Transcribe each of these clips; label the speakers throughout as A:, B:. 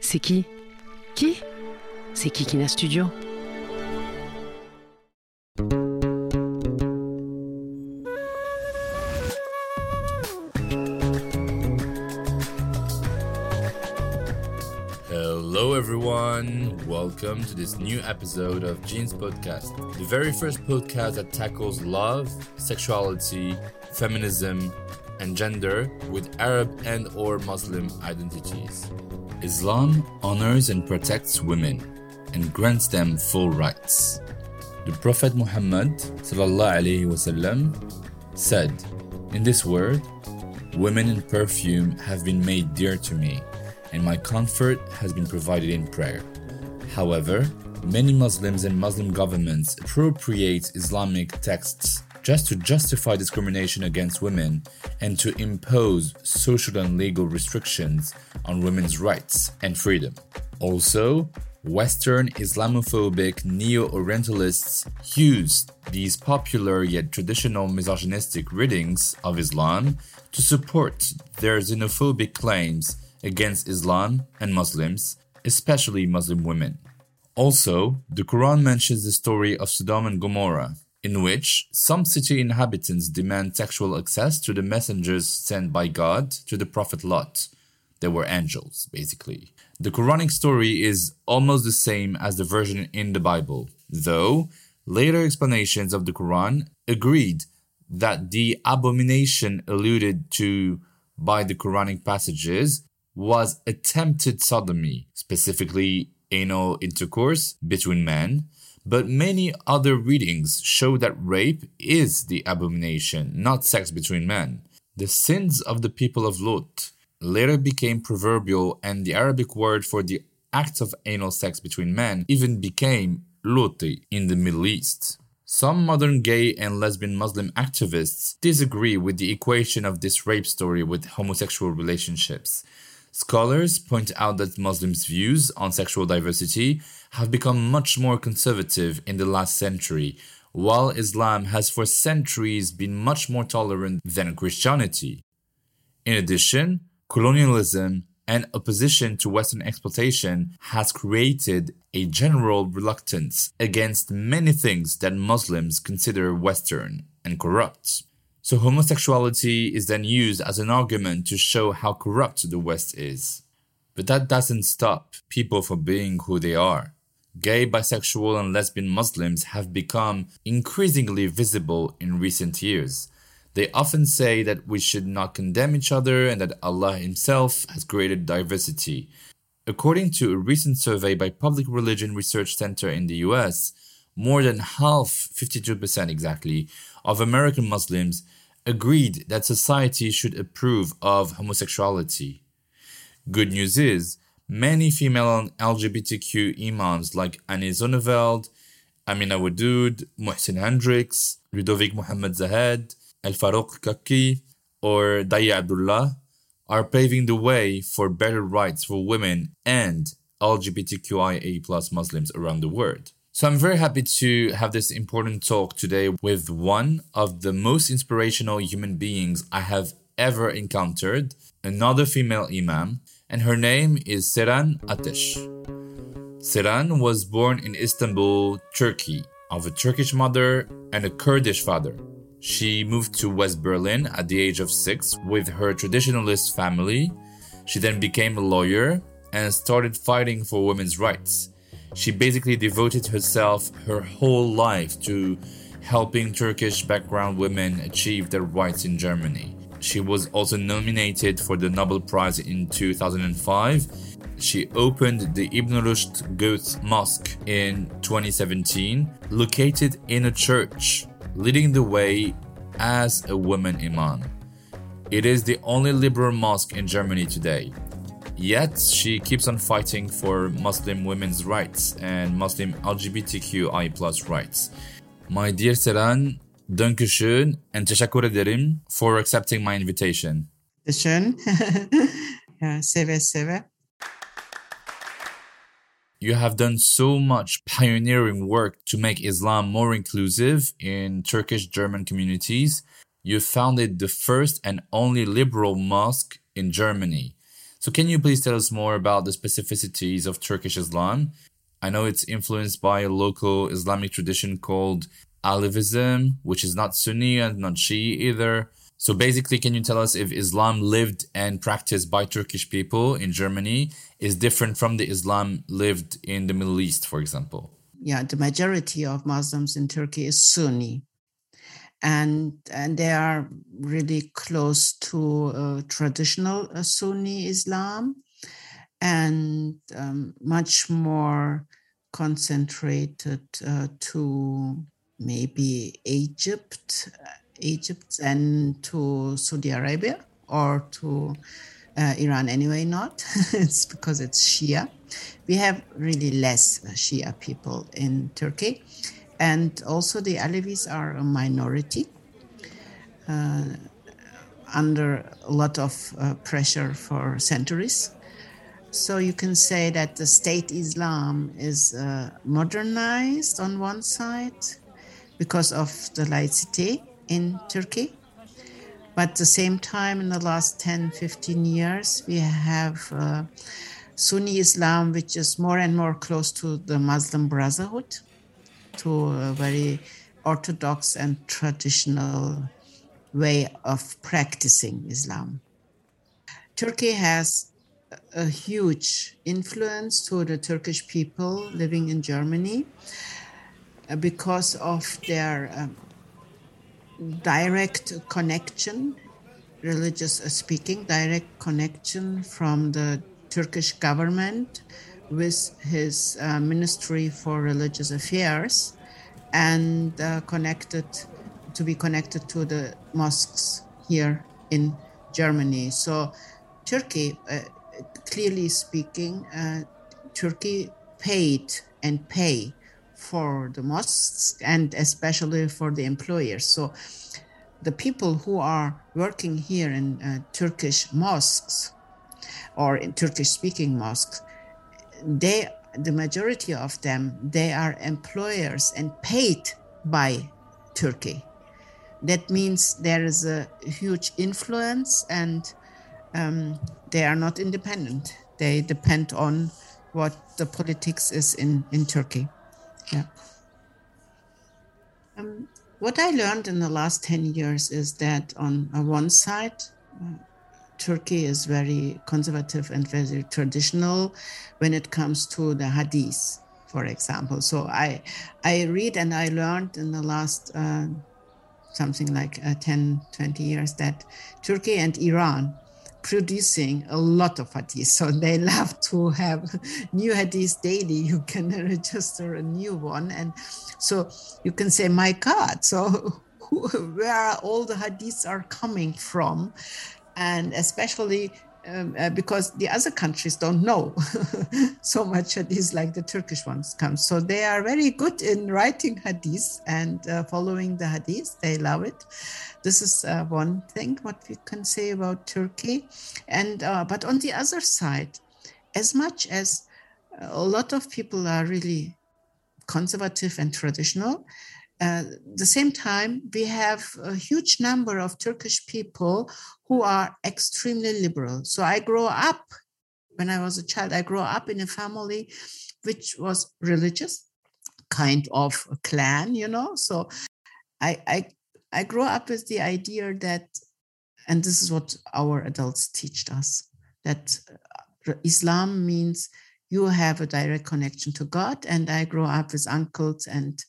A: C'est qui Qui C'est Kikina Studio.
B: Hello, everyone. Welcome to this new episode of Jins Podcast, the very first podcast that tackles love, sexuality, feminism, and gender with Arab and or Muslim identities. Islam honors and protects women and grants them full rights. The Prophet Muhammad wasallam said, In this world, women and perfume have been made dear to me, and my comfort has been provided in prayer. However, many Muslims and Muslim governments appropriate Islamic texts just to justify discrimination against women and to impose social and legal restrictions on women's rights and freedom. Also, Western Islamophobic neo Orientalists use these popular yet traditional misogynistic readings of Islam to support their xenophobic claims against Islam and Muslims, especially Muslim women. Also, the Quran mentions the story of Sodom and Gomorrah, in which some city inhabitants demand sexual access to the messengers sent by God to the Prophet Lot. They were angels, basically. The Quranic story is almost the same as the version in the Bible, though later explanations of the Quran agreed that the abomination alluded to by the Quranic passages was attempted sodomy, specifically anal intercourse between men, but many other readings show that rape is the abomination, not sex between men. The sins of the people of Lut later became proverbial, and the Arabic word for the act of anal sex between men even became luti in the Middle East. Some modern gay and lesbian Muslim activists disagree with the equation of this rape story with homosexual relationships. Scholars point out that Muslims' views on sexual diversity have become much more conservative in the last century, while Islam has for centuries been much more tolerant than Christianity. In addition, colonialism and opposition to Western exploitation has created a general reluctance against many things that Muslims consider Western and corrupt. So homosexuality is then used as an argument to show how corrupt the West is. But that doesn't stop people from being who they are. Gay, bisexual, and lesbian Muslims have become increasingly visible in recent years. They often say that we should not condemn each other and that Allah Himself has created diversity. According to a recent survey by Public Religion Research Center in the US, more than half, 52% exactly, of American Muslims agreed that society should approve of homosexuality. Good news is, many female LGBTQ imams like Ani Zonneveld, Amina Wadud, Muhsin Hendricks, Ludovic Mohammed Zahed, El Farouk Khaki, or Daayiee Abdullah are paving the way for better rights for women and LGBTQIA plus Muslims around the world. So I'm very happy to have this important talk today with one of the most inspirational human beings I have ever encountered, another female imam, and her name is Seyran Ateş. Seyran was born in Istanbul, Turkey, of a Turkish mother and a Kurdish father. She moved to West Berlin at the age of six with her traditionalist family. She then became a lawyer and started fighting for women's rights. She basically devoted herself her whole life to helping Turkish background women achieve their rights in Germany. She was also nominated for the Nobel Prize in 2005. She opened the Ibn Rushd Goethe Mosque in 2017, located in a church leading the way as a woman imam. It is the only liberal mosque in Germany today. Yet, she keeps on fighting for Muslim women's rights and Muslim LGBTQI plus rights. My dear Seyran, Dankeschön and teşekkür ederim for accepting my invitation.
C: Schön. seve seve.
B: You have done so much pioneering work to make Islam more inclusive in Turkish German communities. You founded the first and only liberal mosque in Germany. So, can you please tell us more about the specificities of Turkish Islam? I know it's influenced by a local Islamic tradition called Alevism, which is not Sunni and not Shia either. So basically, can you tell us if Islam lived and practiced by Turkish people in Germany is different from the Islam lived in the Middle East, for example?
C: Yeah, the majority of Muslims in Turkey is Sunni. And, and they are really close to uh, traditional uh, Sunni Islam and um, much more concentrated uh, to maybe Egypt, Egypt and to Saudi Arabia or to uh, Iran anyway, not. it's because it's Shia. We have really less Shia people in Turkey. And also the Alevis are a minority uh, under a lot of uh, pressure for centuries. So you can say that the state Islam is uh, modernized on one side because of the laicity in Turkey. But at the same time, in the last 10, 15 years, we have uh, Sunni Islam, which is more and more close to the Muslim Brotherhood, to a very orthodox and traditional way of practicing Islam. Turkey has a huge influence to the Turkish people living in Germany uh, because of their um, direct connection, religious speaking, direct connection from the Turkish government with his uh, Ministry for Religious Affairs and uh, connected to be connected to the mosques here in Germany. So, Turkey, uh, clearly speaking, uh, Turkey paid and pay for the mosques and especially for the employers. So the people who are working here in uh, Turkish mosques or in Turkish speaking mosques, they the majority of them they are employers and paid by Turkey. That means there is a huge influence and um, they are not independent. They depend on what the politics is in, in Turkey. Yeah. Um, what I learned in the last 10 years is that on one side, uh, Turkey is very conservative and very traditional when it comes to the hadith, for example. So I, I read and I learned in the last uh, something like uh, 10, 20 years that Turkey and Iran producing a lot of hadith. So they love to have new hadith daily. You can register a new one. And so you can say, my God, so where all the hadiths are coming from? And especially um, uh, because the other countries don't know so much hadith like the Turkish ones come. So they are very good in writing hadith and uh, following the hadith. They love it. This is uh, one thing what we can say about Turkey. And uh, but on the other side, as much as a lot of people are really conservative and traditional, at uh, the same time, we have a huge number of Turkish people who are extremely liberal. So I grew up, when I was a child, I grew up in a family which was religious, kind of a clan, you know. So I, I, I grew up with the idea that, and this is what our adults teach us, that uh, Islam means you have a direct connection to God. And I grew up with uncles and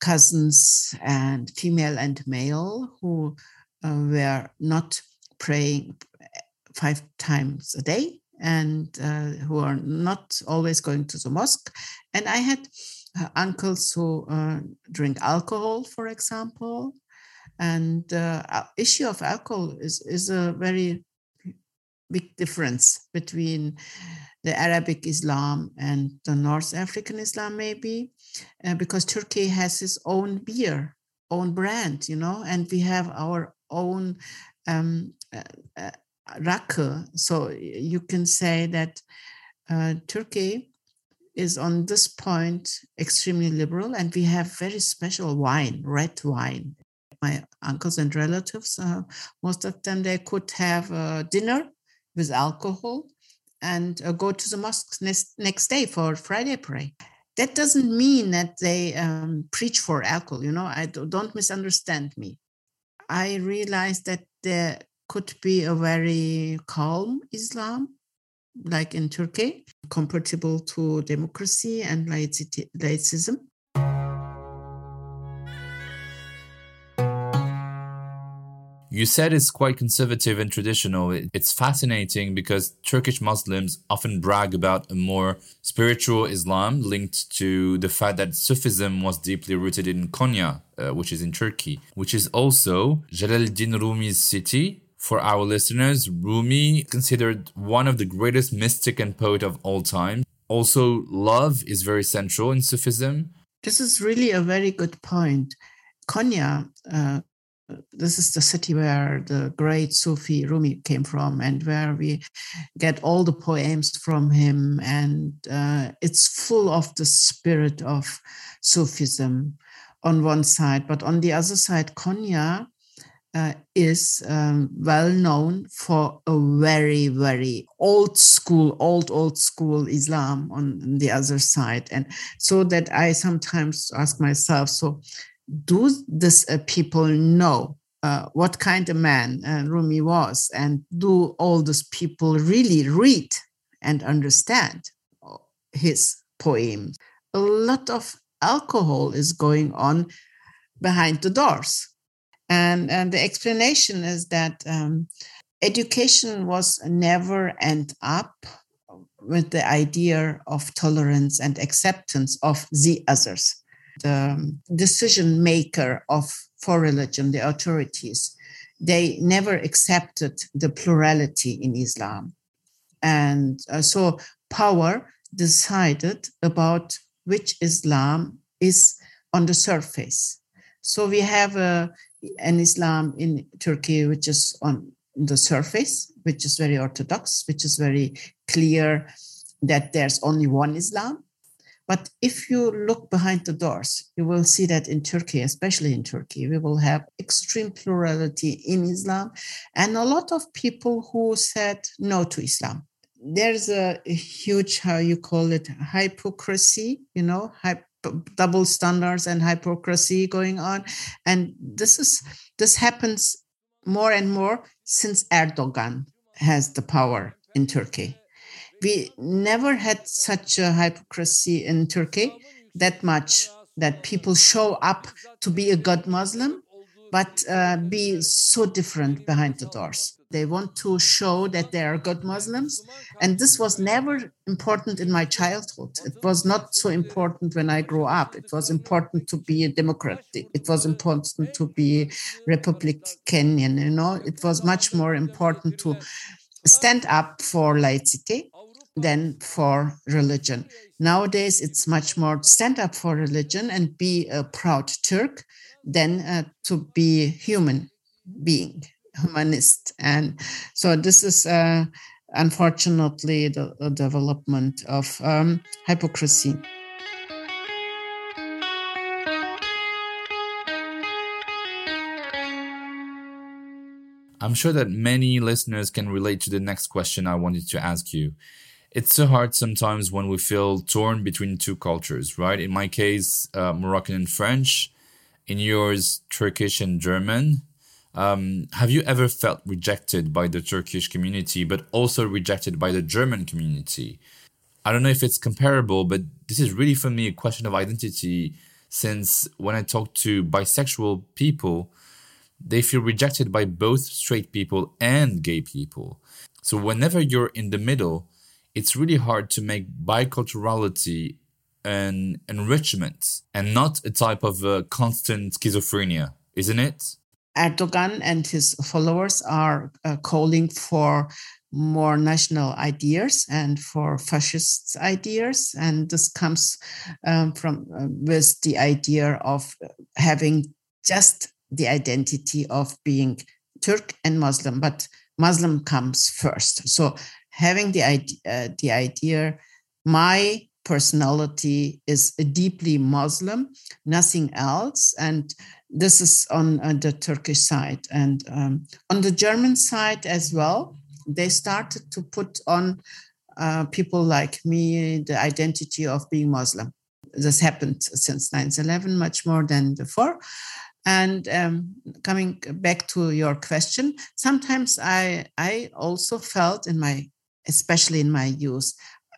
C: cousins and female and male who uh, were not praying five times a day and uh, who are not always going to the mosque. And I had uh, uncles who uh, drink alcohol, for example, And uh, issue of alcohol is, is a very big difference between the Arabic Islam and the North African Islam, maybe, uh, because Turkey has its own beer, own brand, you know, and we have our own um, uh, uh, rakı. So you can say that uh, Turkey is on this point extremely liberal, and we have very special wine, red wine. My uncles and relatives, uh, most of them, they could have dinner with alcohol and go to the mosque next, next day for Friday prayer. That doesn't mean that they um, preach for alcohol. You know, I don't misunderstand me. I realized that there could be a very calm Islam, like in Turkey, compatible to democracy and laicism.
B: You said it's quite conservative and traditional. It's fascinating because Turkish Muslims often brag about a more spiritual Islam linked to the fact that Sufism was deeply rooted in Konya, uh, which is in Turkey, which is also Jalaluddin Rumi's city. For our listeners, Rumi considered one of the greatest mystic and poet of all time. Also, love is very central in Sufism.
C: This is really a very good point. Konya uh, this is the city where the great Sufi Rumi came from, and where we get all the poems from him. And uh, it's full of the spirit of Sufism on one side, but on the other side, Konya uh, is um, well known for a very, very old school, old, old school Islam on the other side. And so that I sometimes ask myself, so do these uh, people know uh, what kind of man uh, Rumi was, and do all those people really read and understand his poems? A lot of alcohol is going on behind the doors. And, and the explanation is that um, education was never end up with the idea of tolerance and acceptance of the others the decision maker of for religion, the authorities, they never accepted the plurality in Islam. And uh, so power decided about which Islam is on the surface. So we have a, an Islam in Turkey which is on the surface, which is very orthodox, which is very clear that there's only one Islam. But if you look behind the doors, you will see that in Turkey, especially in Turkey, we will have extreme plurality in Islam and a lot of people who said no to Islam. There's a huge, how you call it, hypocrisy, you know, double standards and hypocrisy going on. And this is this happens more and more since Erdogan has the power in Turkey we never had such a hypocrisy in Turkey that much that people show up to be a good Muslim, but uh, be so different behind the doors. They want to show that they are good Muslims. And this was never important in my childhood. It was not so important when I grew up. It was important to be a Democrat. It was important to be a Republican, you know. It was much more important to stand up for laicity than for religion. Nowadays, it's much more stand up for religion and be a proud Turk than uh, to be human being, humanist. And so this is uh, unfortunately the, the, development of um, hypocrisy.
B: I'm sure that many listeners can relate to the next question I wanted to ask you. It's so hard sometimes when we feel torn between two cultures, right? In my case, uh, Moroccan and French. In yours, Turkish and German. Um, have you ever felt rejected by the Turkish community, but also rejected by the German community? I don't know if it's comparable, but this is really for me a question of identity. Since when I talk to bisexual people, they feel rejected by both straight people and gay people. So, whenever you're in the middle, it's really hard to make biculturality an enrichment and not a type of uh, constant schizophrenia, isn't it?
C: Erdogan and his followers are uh, calling for more national ideas and for fascist ideas and this comes um, from uh, with the idea of having just the identity of being turk and muslim but muslim comes first so having the idea, uh, the idea my personality is deeply muslim nothing else and this is on, on the turkish side and um, on the german side as well they started to put on uh, people like me the identity of being Muslim. This happened since 9 11, much more than before. And um, coming back to your question, sometimes I, I also felt in my, especially in my youth,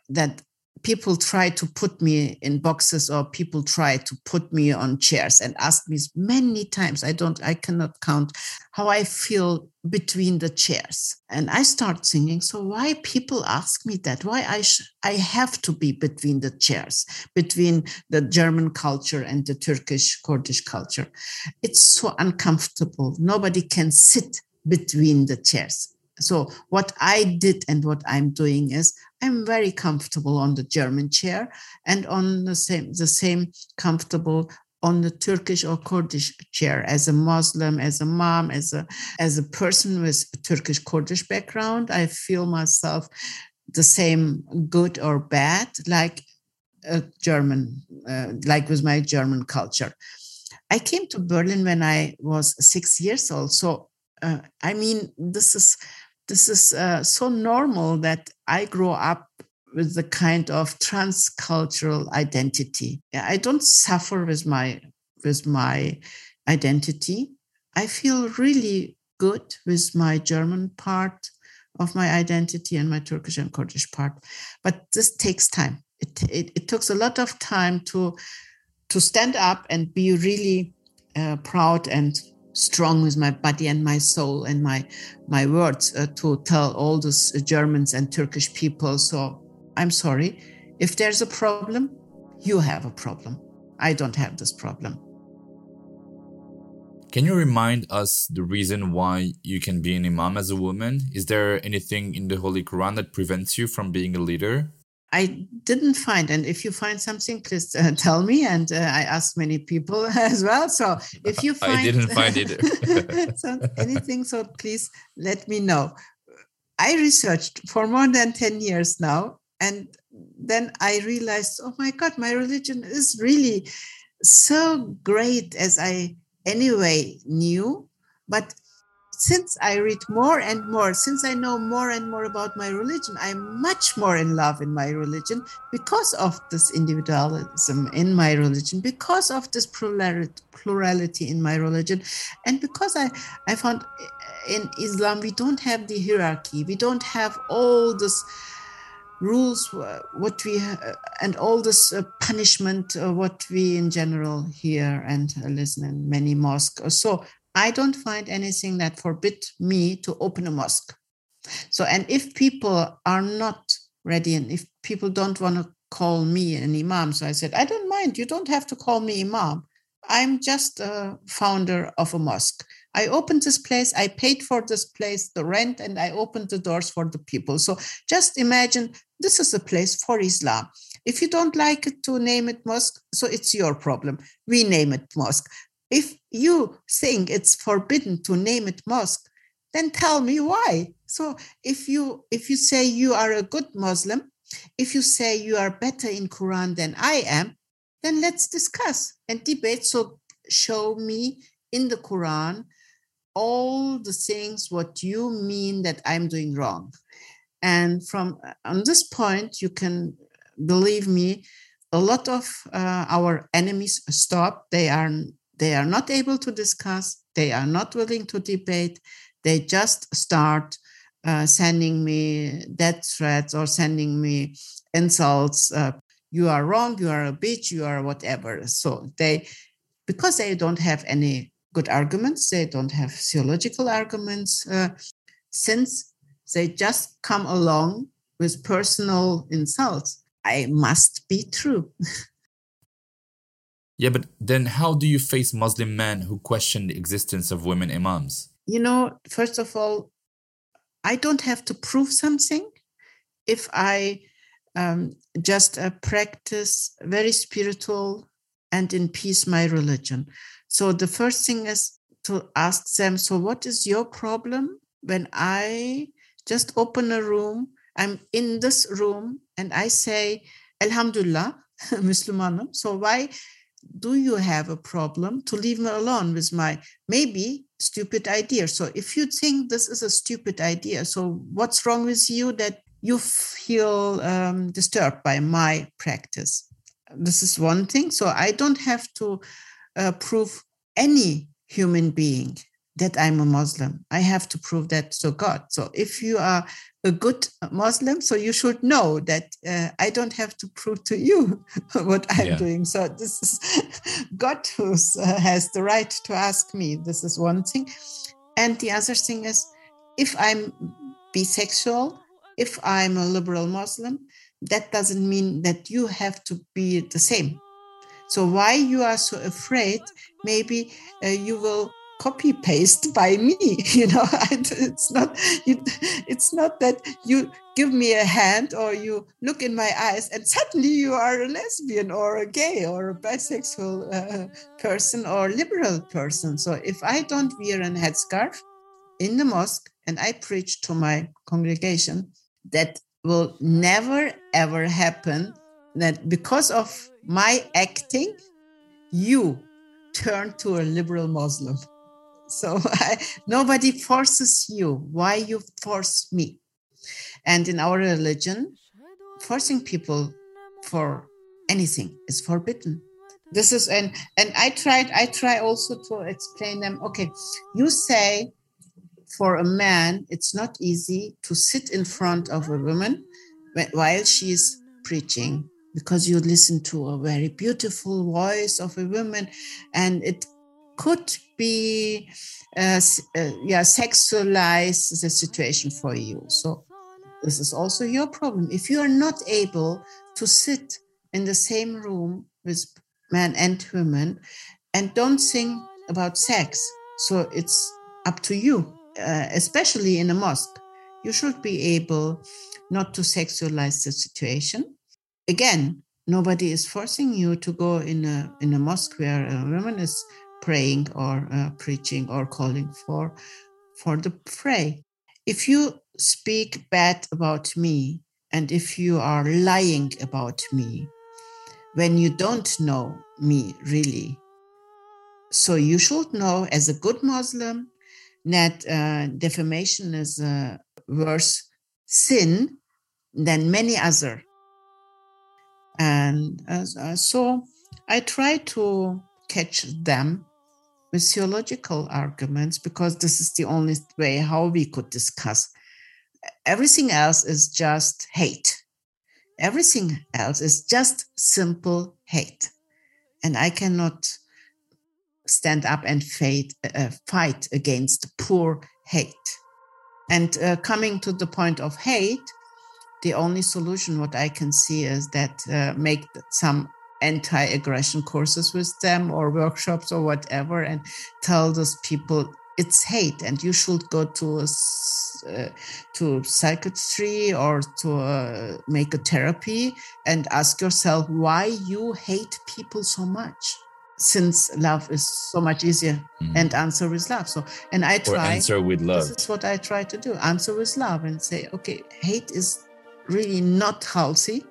C: that people try to put me in boxes or people try to put me on chairs and ask me many times i don't i cannot count how i feel between the chairs. And i start singing so why people ask me that? Why i sh- i have to be between the chairs between the german culture and the turkish kurdish culture? It's so uncomfortable. Nobody can sit between the chairs so what I did and what I'm doing is I'm very comfortable on the German chair and on the same the same comfortable on the Turkish or Kurdish chair as a Muslim, as a mom, as a as a person with Turkish Kurdish background. I feel myself the same good or bad like a German, uh, like with my German culture. I came to Berlin when I was six years old. So uh, I mean, this is this is uh, so normal that I grow up with the kind of transcultural identity. I don't suffer with my with my identity. I feel really good with my German part of my identity and my Turkish and Kurdish part. But this takes time. It, it, it takes a lot of time to to stand up and be really uh, proud and strong with my body and my soul and my my words uh, to tell all those Germans and Turkish people. So I'm sorry if there's a problem, you have a problem. I don't have this problem.
B: Can you remind us the reason why you can be an imam as a woman? Is there anything in the Holy Quran that prevents you from being a leader?
C: I didn't find, and if you find something, please uh, tell me. And uh, I asked many people as well. So if you find,
B: I didn't find it.
C: so anything, so please let me know. I researched for more than ten years now, and then I realized, oh my God, my religion is really so great as I anyway knew, but since I read more and more, since I know more and more about my religion, I'm much more in love in my religion because of this individualism in my religion, because of this plurality in my religion, and because I, I found in Islam we don't have the hierarchy, we don't have all this rules what we and all this uh, punishment uh, what we in general hear and listen in many mosques. So I don't find anything that forbid me to open a mosque. So, and if people are not ready and if people don't want to call me an imam, so I said, I don't mind. You don't have to call me imam. I'm just a founder of a mosque. I opened this place, I paid for this place, the rent, and I opened the doors for the people. So just imagine this is a place for Islam. If you don't like it to name it mosque, so it's your problem. We name it mosque. If you think it's forbidden to name it mosque, then tell me why. So if you if you say you are a good Muslim, if you say you are better in Quran than I am, then let's discuss and debate. So show me in the Quran all the things what you mean that I'm doing wrong. And from on this point, you can believe me, a lot of uh, our enemies stop. They are they are not able to discuss, they are not willing to debate, they just start uh, sending me death threats or sending me insults. Uh, you are wrong, you are a bitch, you are whatever. So they, because they don't have any good arguments, they don't have theological arguments, uh, since they just come along with personal insults, I must be true.
B: Yeah, but then how do you face Muslim men who question the existence of women imams?
C: You know, first of all, I don't have to prove something if I um, just uh, practice very spiritual and in peace my religion. So the first thing is to ask them, so what is your problem when I just open a room? I'm in this room and I say, Alhamdulillah, Muslimanum. So why do you have a problem to leave me alone with my maybe stupid idea? So if you think this is a stupid idea, so what's wrong with you that you feel um, disturbed by my practice? This is one thing. So I don't have to uh, prove any human being that I'm a Muslim. I have to prove that to God. So if you are a good Muslim, so you should know that uh, I don't have to prove to you what I'm yeah. doing. So this is God who uh, has the right to ask me. This is one thing. And the other thing is, if I'm bisexual, if I'm a liberal Muslim, that doesn't mean that you have to be the same. So why you are so afraid? Maybe uh, you will copy paste by me you know? It's not it's not that you give me a hand or you look in my eyes and suddenly you are a lesbian or a gay or a bisexual uh, person or liberal person. So if i don't wear a headscarf in the mosque and i preach to my congregation that will never ever happen that because of my acting you turn to a liberal muslim so I, nobody forces you. Why you force me? And in our religion, forcing people for anything is forbidden. This is and and I tried. I try also to explain them. Okay, you say for a man it's not easy to sit in front of a woman while she's preaching because you listen to a very beautiful voice of a woman and it could be uh, uh, yeah sexualize the situation for you. So this is also your problem. If you are not able to sit in the same room with men and women and don't think about sex so it's up to you uh, especially in a mosque. You should be able not to sexualize the situation. Again nobody is forcing you to go in a in a mosque where a woman is praying or uh, preaching or calling for for the pray if you speak bad about me and if you are lying about me when you don't know me really so you should know as a good muslim that uh, defamation is a worse sin than many other. And uh, so i try to catch them with theological arguments because this is the only way how we could discuss. Everything else is just hate. Everything else is just simple hate. And I cannot stand up and fight, uh, fight against poor hate. And uh, coming to the point of hate, the only solution what I can see is that uh, make some anti-aggression courses with them or workshops or whatever and tell those people it's hate and you should go to a, uh, to psychiatry or to uh, make a therapy and ask yourself why you hate people so much since love is so much easier mm. and answer with love so and i try
B: or answer with love
C: this is what i try to do answer with love and say okay hate is really not healthy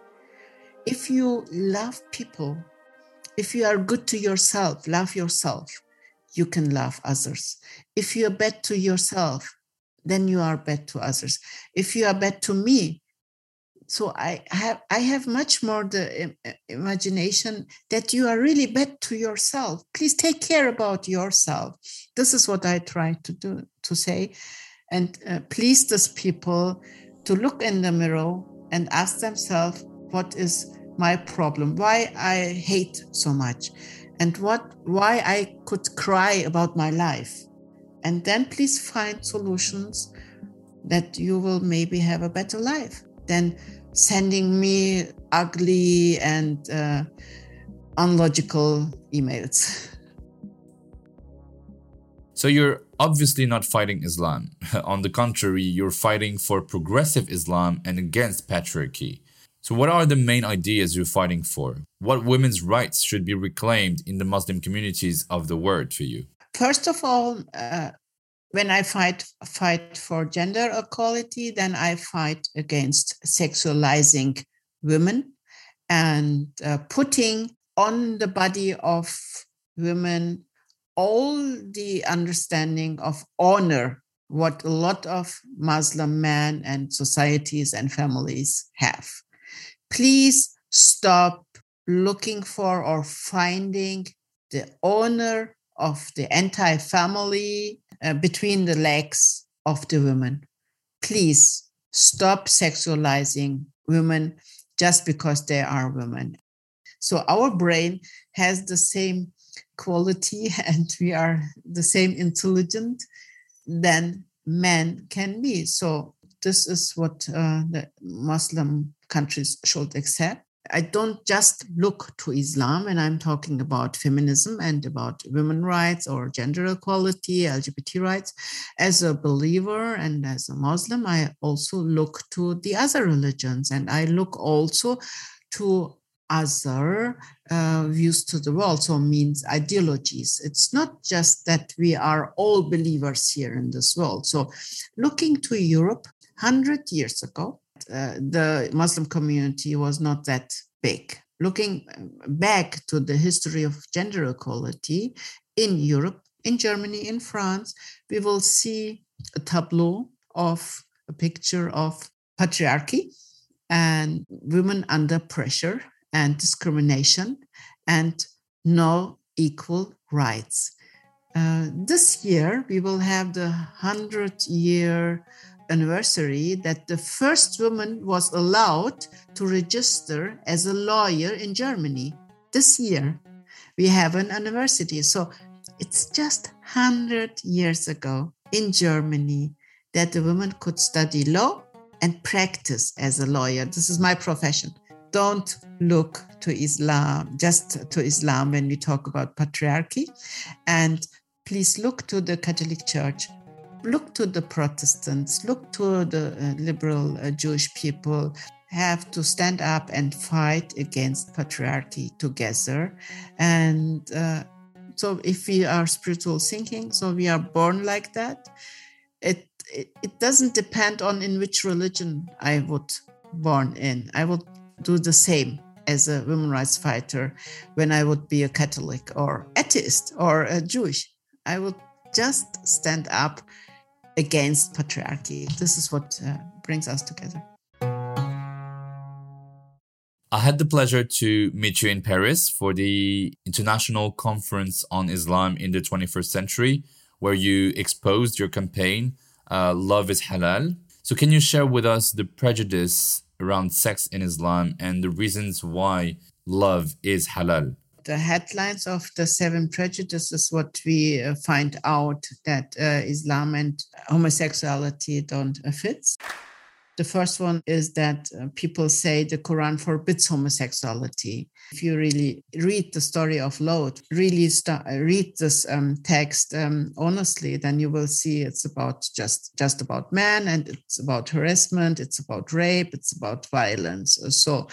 C: if you love people, if you are good to yourself, love yourself, you can love others. If you are bad to yourself, then you are bad to others. If you are bad to me, so I have I have much more the imagination that you are really bad to yourself. Please take care about yourself. This is what I try to do to say, and uh, please these people to look in the mirror and ask themselves what is my problem, why I hate so much, and what why I could cry about my life. And then please find solutions that you will maybe have a better life than sending me ugly and uh, unlogical emails.
B: So you're obviously not fighting Islam. On the contrary, you're fighting for progressive Islam and against patriarchy. So, what are the main ideas you're fighting for? What women's rights should be reclaimed in the Muslim communities of the world for you?
C: First of all, uh, when I fight fight for gender equality, then I fight against sexualizing women and uh, putting on the body of women all the understanding of honor what a lot of Muslim men and societies and families have. Please stop looking for or finding the owner of the entire family uh, between the legs of the women. Please stop sexualizing women just because they are women. So our brain has the same quality and we are the same intelligent than men can be. So this is what uh, the Muslim countries should accept. I don't just look to Islam when I'm talking about feminism and about women rights or gender equality, LGBT rights. As a believer and as a Muslim, I also look to the other religions and I look also to other uh, views to the world, so means ideologies. It's not just that we are all believers here in this world. So, looking to Europe, 100 years ago, uh, the Muslim community was not that big. Looking back to the history of gender equality in Europe, in Germany, in France, we will see a tableau of a picture of patriarchy and women under pressure and discrimination and no equal rights. Uh, this year, we will have the 100 year anniversary that the first woman was allowed to register as a lawyer in Germany. This year, we have an anniversary. So it's just 100 years ago in Germany that a woman could study law and practice as a lawyer. This is my profession. Don't look to Islam, just to Islam when we talk about patriarchy. And please look to the Catholic Church look to the Protestants, look to the uh, liberal uh, Jewish people, have to stand up and fight against patriarchy together. And uh, so, if we are spiritual thinking, so we are born like that. It, it it doesn't depend on in which religion I would born in. I would do the same as a women rights fighter when I would be a Catholic or atheist or a Jewish. I would just stand up against patriarchy. This is what uh, brings us together.
B: I had the pleasure to meet you in Paris for the International Conference on Islam in the 21st Century, where you exposed your campaign, uh, Love is Halal. So, can you share with us the prejudice around sex in Islam and the reasons why love is halal?
C: The headlines of the seven prejudices, what we uh, find out that uh, Islam and homosexuality don't uh, fit. The first one is that uh, people say the Quran forbids homosexuality. If you really read the story of Lot, really read this um, text um, honestly, then you will see it's about just just about men and it's about harassment, it's about rape, it's about violence. So,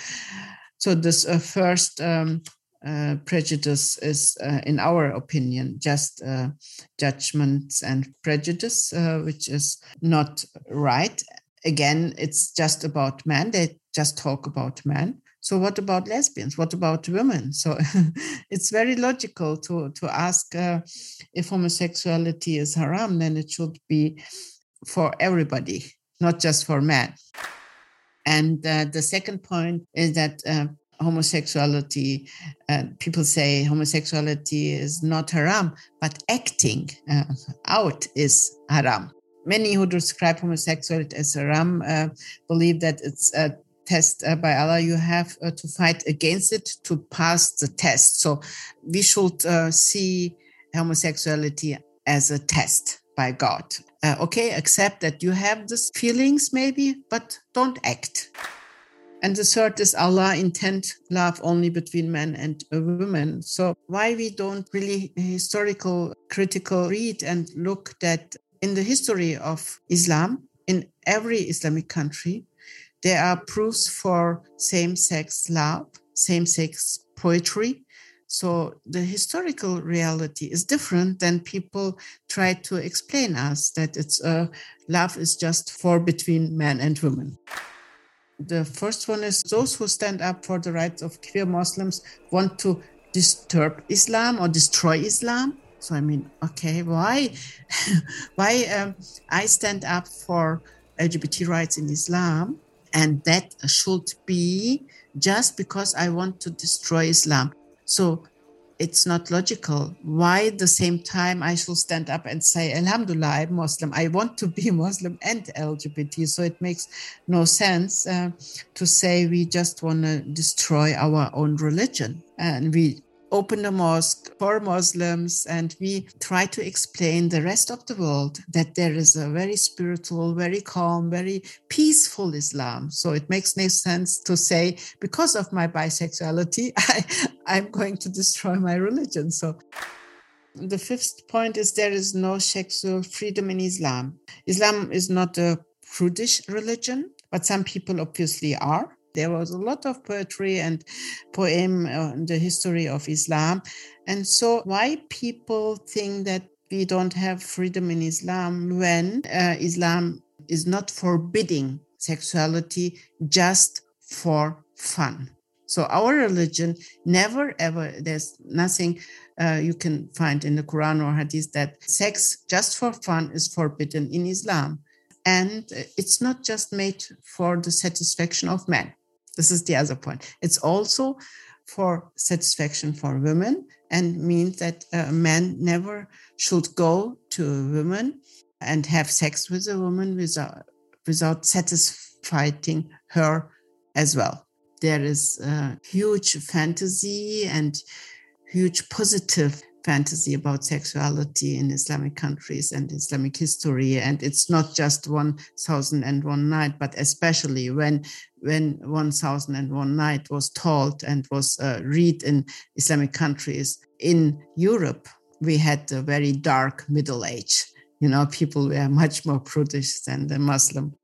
C: so this uh, first um, uh, prejudice is, uh, in our opinion, just uh, judgments and prejudice, uh, which is not right. Again, it's just about men. They just talk about men. So what about lesbians? What about women? So it's very logical to to ask uh, if homosexuality is haram. Then it should be for everybody, not just for men. And the second point is that homosexuality uh, people say homosexuality is not haram but acting uh, out is haram. Many who describe homosexuality as haram uh, believe that it's a test uh, by allah you have uh, to fight against it to pass the test. So we should uh, see homosexuality as a test by god. Okay accept that you have these feelings maybe but don't act And the third is Allah intent love only between men and women. So why we don't really historical critical read and look that in the history of Islam, in every Islamic country, there are proofs for same-sex love, same-sex poetry. So the historical reality is different than people try to explain us that it's uh, love is just for between men and women. The first one is those who stand up for the rights of queer Muslims want to disturb Islam or destroy Islam. So I mean, okay, why, why um, I stand up for LGBT rights in Islam, and that should be just because I want to destroy Islam. So it's not logical. Why at the same time I should stand up and say, Alhamdulillah, I'm Muslim. I want to be Muslim and LGBT. So it makes no sense uh, to say we just want to destroy our own religion. And we open a mosque for Muslims and we try to explain the rest of the world that there is a very spiritual, very calm, very peaceful Islam. So it makes no sense to say, because of my bisexuality, I, I'm going to destroy my religion. So the fifth point is there is no sexual freedom in Islam. Islam is not a prudish religion, but some people obviously are. There was a lot of poetry and poem on the history of Islam. And so, why people think that we don't have freedom in Islam when uh, Islam is not forbidding sexuality just for fun? So, our religion never ever, there's nothing uh, you can find in the Quran or Hadith that sex just for fun is forbidden in Islam. And it's not just made for the satisfaction of men. This is the other point. It's also for satisfaction for women and means that a man never should go to a woman and have sex with a woman without, without satisfying her as well. There is a huge fantasy and huge positive fantasy about sexuality in Islamic countries and Islamic history. And it's not just 1001 night, but especially when when 1001 night was told and was uh, read in Islamic countries. In Europe, we had a very dark middle age. You know, people were much more prudish than the Muslim.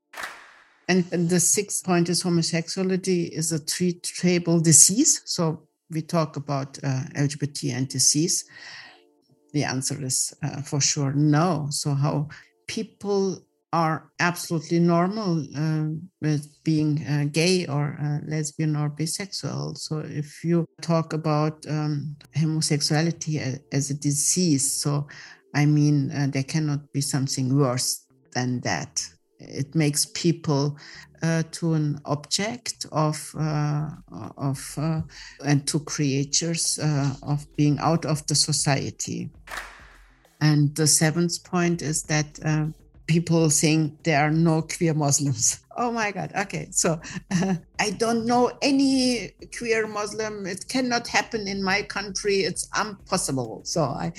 C: And, and the sixth point is homosexuality is a treatable disease. So we talk about uh, LGBT and disease. The answer is uh, for sure no. So, how people are absolutely normal uh, with being uh, gay or uh, lesbian or bisexual. So if you talk about um, homosexuality as a disease, so I mean, uh, there cannot be something worse than that. It makes people uh, to an object of uh, of and to creatures of being out of the society. And the seventh point is that people think there are no queer Muslims. Oh my God. Okay. So uh, I don't know any queer Muslim. It cannot happen in my country. It's impossible. So I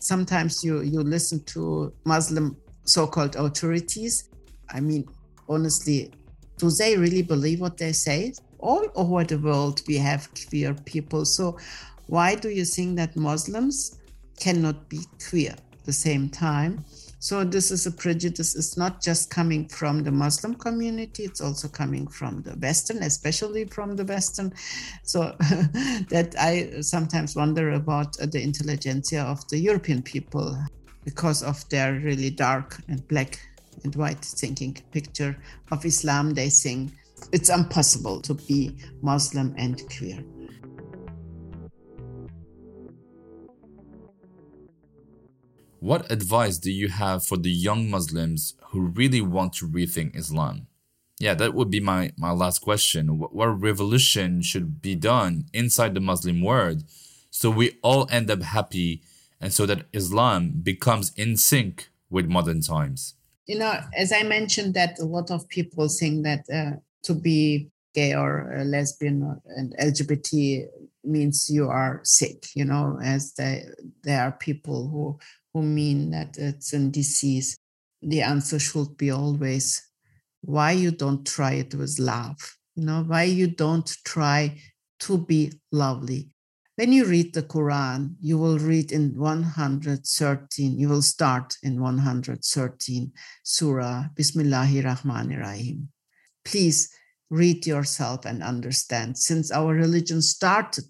C: sometimes you you listen to Muslim so-called authorities. I mean, honestly, do they really believe what they say? All over the world we have queer people. So why do you think that Muslims cannot be queer at the same time? So this is a prejudice. It's not just coming from the Muslim community; it's also coming from the Western, especially from the Western. So that I sometimes wonder about the intelligentsia of the European people because of their really dark and black and white thinking picture of Islam. They think it's impossible to be Muslim and queer.
B: What advice do you have for the young Muslims who really want to rethink Islam? Yeah, that would be my, my last question. What, what revolution should be done inside the Muslim world so we all end up happy and so that Islam becomes in sync with modern times?
C: You know, as I mentioned, that a lot of people think that uh, to be gay or lesbian or, and LGBT means you are sick, you know, as they, there are people who who mean that it's a disease, the answer should be always why you don't try it with love. You know, why you don't try to be lovely. When you read the Quran, you will read in 113, you will start in 113 Surah Bismillahir Rahmanir Rahim. Please read yourself and understand. Since our religion started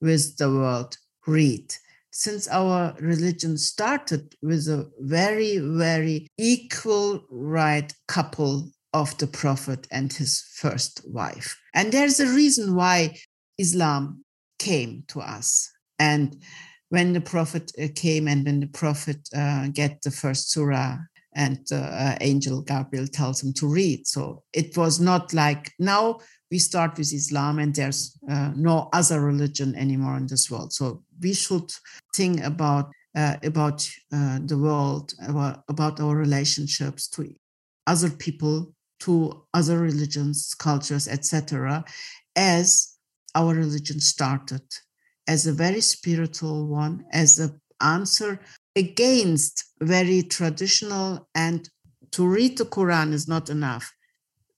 C: with the word read, since our religion started with a very, very equal right couple of the prophet and his first wife. And there's a reason why Islam came to us. And when the prophet uh, came and when the prophet uh, get the first surah and the uh, angel Gabriel tells him to read. So it was not like now we start with Islam and there's uh, no other religion anymore in this world. So we should think about uh, about uh, the world, about our relationships to other people, to other religions, cultures, etc., as our religion started, as a very spiritual one, as an answer against very traditional and to read the Quran is not enough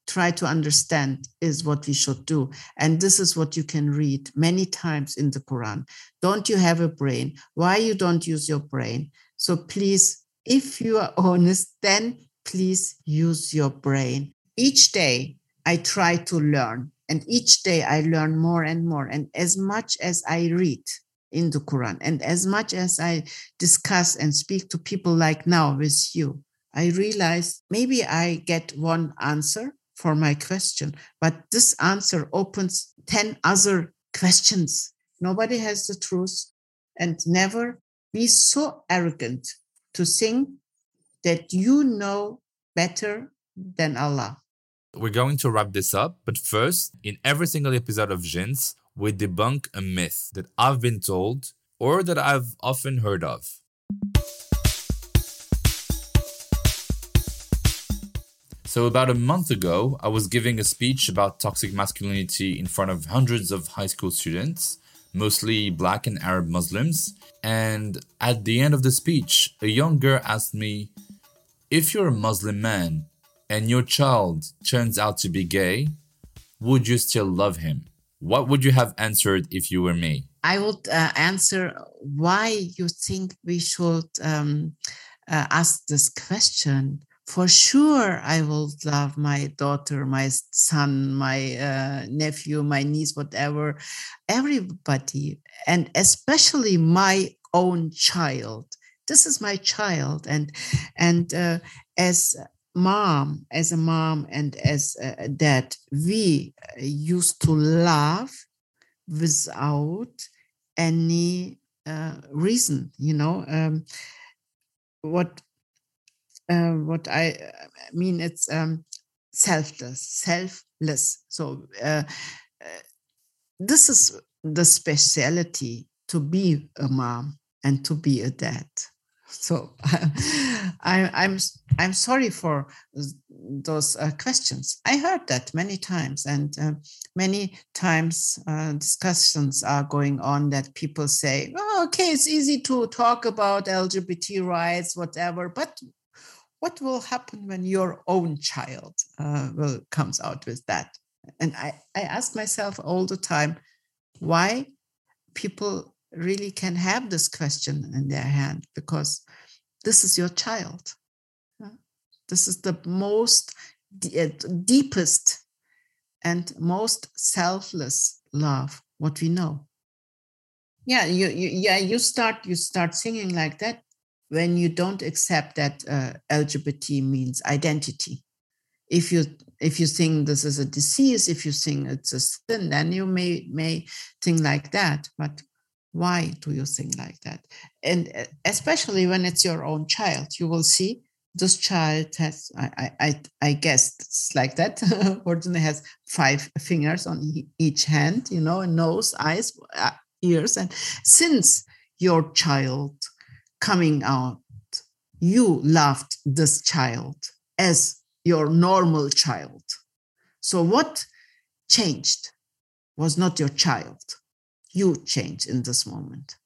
C: try to understand is what we should do. And this is what you can read many times in the Quran. Don't you have a brain? Why you don't use your brain? So please, if you are honest, then please use your brain. Each day I try to learn, and each day I learn more and more. And as much as I read in the Quran, and as much as I discuss and speak to people like now with you, I realize maybe I get one answer for my question. But this answer opens 10 other questions. Nobody has the truth. And never be so arrogant to think that you know better than Allah.
B: We're going to wrap this up, but first, in every single episode of Jins, we debunk a myth that I've been told or that I've often heard of. So, about a month ago, I was giving a speech about toxic masculinity in front of hundreds of high school students, mostly black and Arab Muslims. And at the end of the speech, a young girl asked me, If you're a Muslim man and your child turns out to be gay, would you still love him? What would you have answered if you were me?
C: I would uh, answer why you think we should um, uh, ask this question for sure I will love my daughter, my son, my uh, nephew, my niece, whatever, everybody, and especially my own child. This is my child, and and uh, as mom, as a mom, and as a dad, we used to love without any uh, reason. You know, um, what uh, what I uh, mean, it's um, selfless, selfless. So uh, uh, this is the speciality to be a mom and to be a dad. So I, I'm I'm sorry for those uh, questions. I heard that many times, and uh, many times uh, discussions are going on that people say, oh, "Okay, it's easy to talk about LGBT rights, whatever," but what will happen when your own child uh, will comes out with that and I, I ask myself all the time why people really can have this question in their hand because this is your child this is the most uh, deepest and most selfless love what we know yeah you, you yeah you start you start singing like that when you don't accept that uh, LGBT means identity. If you if you think this is a disease, if you think it's a sin, then you may may think like that. But why do you think like that? And uh, especially when it's your own child, you will see this child has I I I guess it's like that. Ordinary has five fingers on each hand, you know, nose, eyes, uh, ears, and since your child coming out, you loved this child as your normal child. So, what changed was not your child. You change in this moment.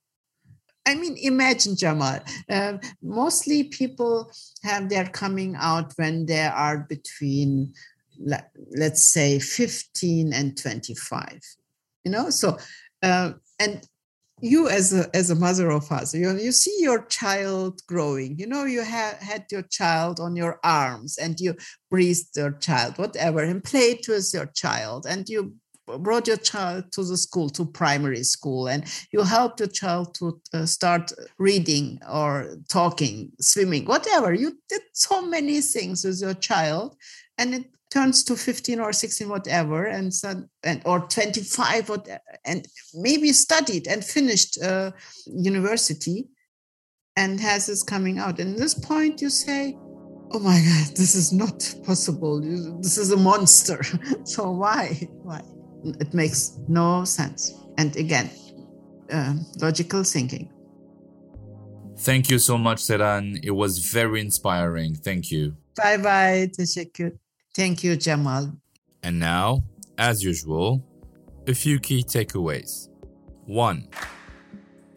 C: I mean, imagine Jamal. Uh, mostly people have their coming out when they are between let, let's say 15 and 25 you know so uh, and you as a as a mother or father you, you see your child growing you know you have had your child on your arms and you breathed your child whatever and played with your child and you brought your child to the school to primary school and you helped your child to uh, start reading or talking swimming whatever. You did so many things with your child and it turns to 15 or 16 whatever and, so, and or 25 or, and maybe studied and finished uh, university and has this coming out. And this point you say oh my god this is not possible. This is a monster. So why? Why it makes no sense and again uh, logical thinking
B: thank you so much Seyran it was very inspiring thank you
C: bye bye teşekkür Thank you, Jamal.
B: And now, as usual, a few key takeaways. 1.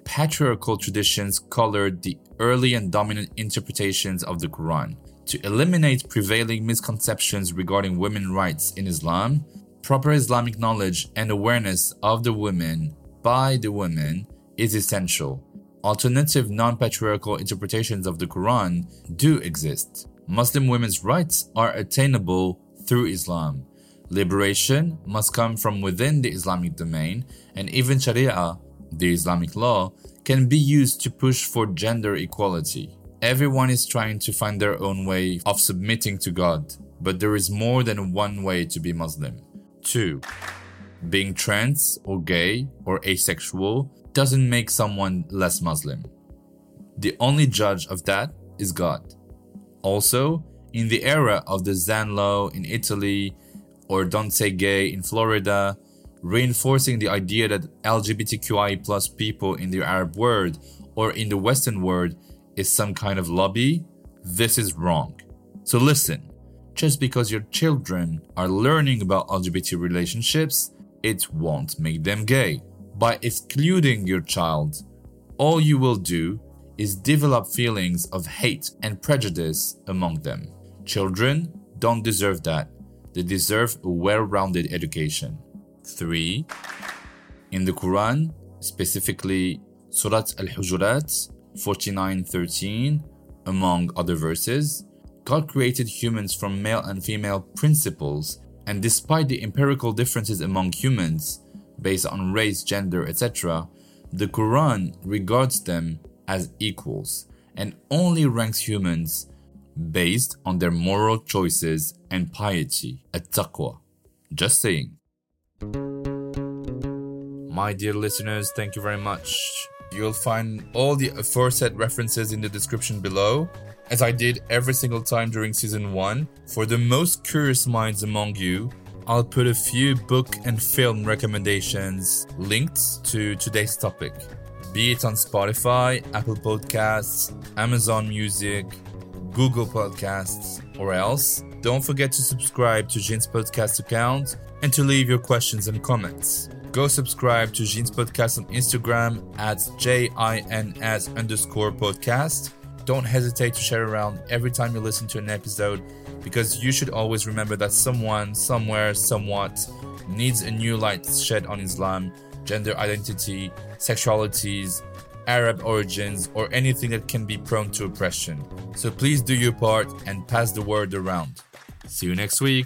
B: Patriarchal traditions colored the early and dominant interpretations of the Quran. To eliminate prevailing misconceptions regarding women's rights in Islam, proper Islamic knowledge and awareness of the women by the women is essential. Alternative non patriarchal interpretations of the Quran do exist. Muslim women's rights are attainable through Islam. Liberation must come from within the Islamic domain, and even Sharia, the Islamic law, can be used to push for gender equality. Everyone is trying to find their own way of submitting to God, but there is more than one way to be Muslim. 2. Being trans or gay or asexual doesn't make someone less Muslim. The only judge of that is God. Also, in the era of the Zan law in Italy or Don't Say Gay in Florida, reinforcing the idea that LGBTQI plus people in the Arab world or in the Western world is some kind of lobby, this is wrong. So listen, just because your children are learning about LGBT relationships, it won't make them gay. By excluding your child, all you will do is develop feelings of hate and prejudice among them. Children don't deserve that. They deserve a well rounded education. 3. In the Quran, specifically Surat Al Hujurat 49:13, among other verses, God created humans from male and female principles, and despite the empirical differences among humans, based on race, gender, etc., the Quran regards them as equals and only ranks humans based on their moral choices and piety at taqwa. Just saying. My dear listeners, thank you very much. You'll find all the aforesaid references in the description below, as I did every single time during season 1. For the most curious minds among you, I'll put a few book and film recommendations linked to today's topic be it on Spotify, Apple Podcasts, Amazon Music, Google Podcasts, or else. Don't forget to subscribe to Jins podcast account and to leave your questions and comments. Go subscribe to Jins podcast on Instagram at J-I-N-S underscore podcast. Don't hesitate to share around every time you listen to an episode because you should always remember that someone, somewhere, somewhat needs a new light shed on Islam, gender identity, sexualities, Arab origins, or anything that can be prone to oppression. So please do your part and pass the word around. See you next week.